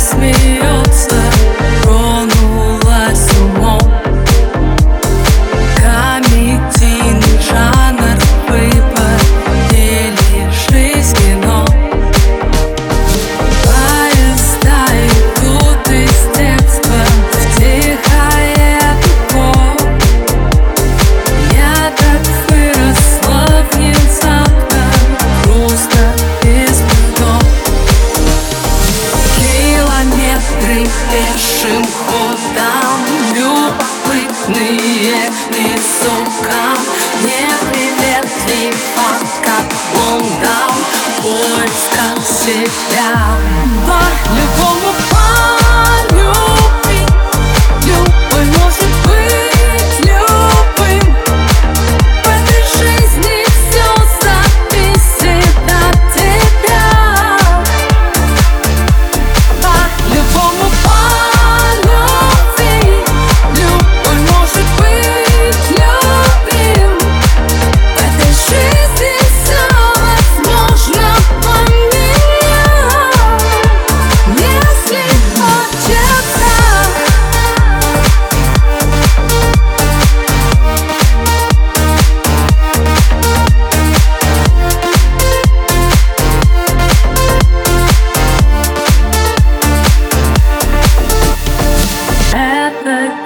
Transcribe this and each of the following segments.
Смеется нежные Ты, сука, пока, он дал поиска себя По любому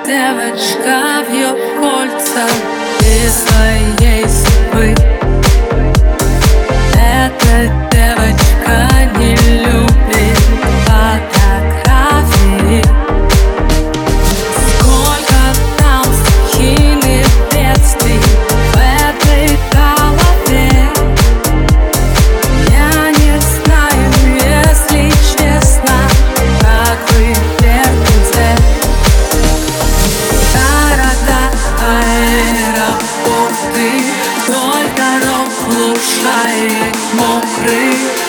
девочка в ее кольца. Ты стоишь. Мокрий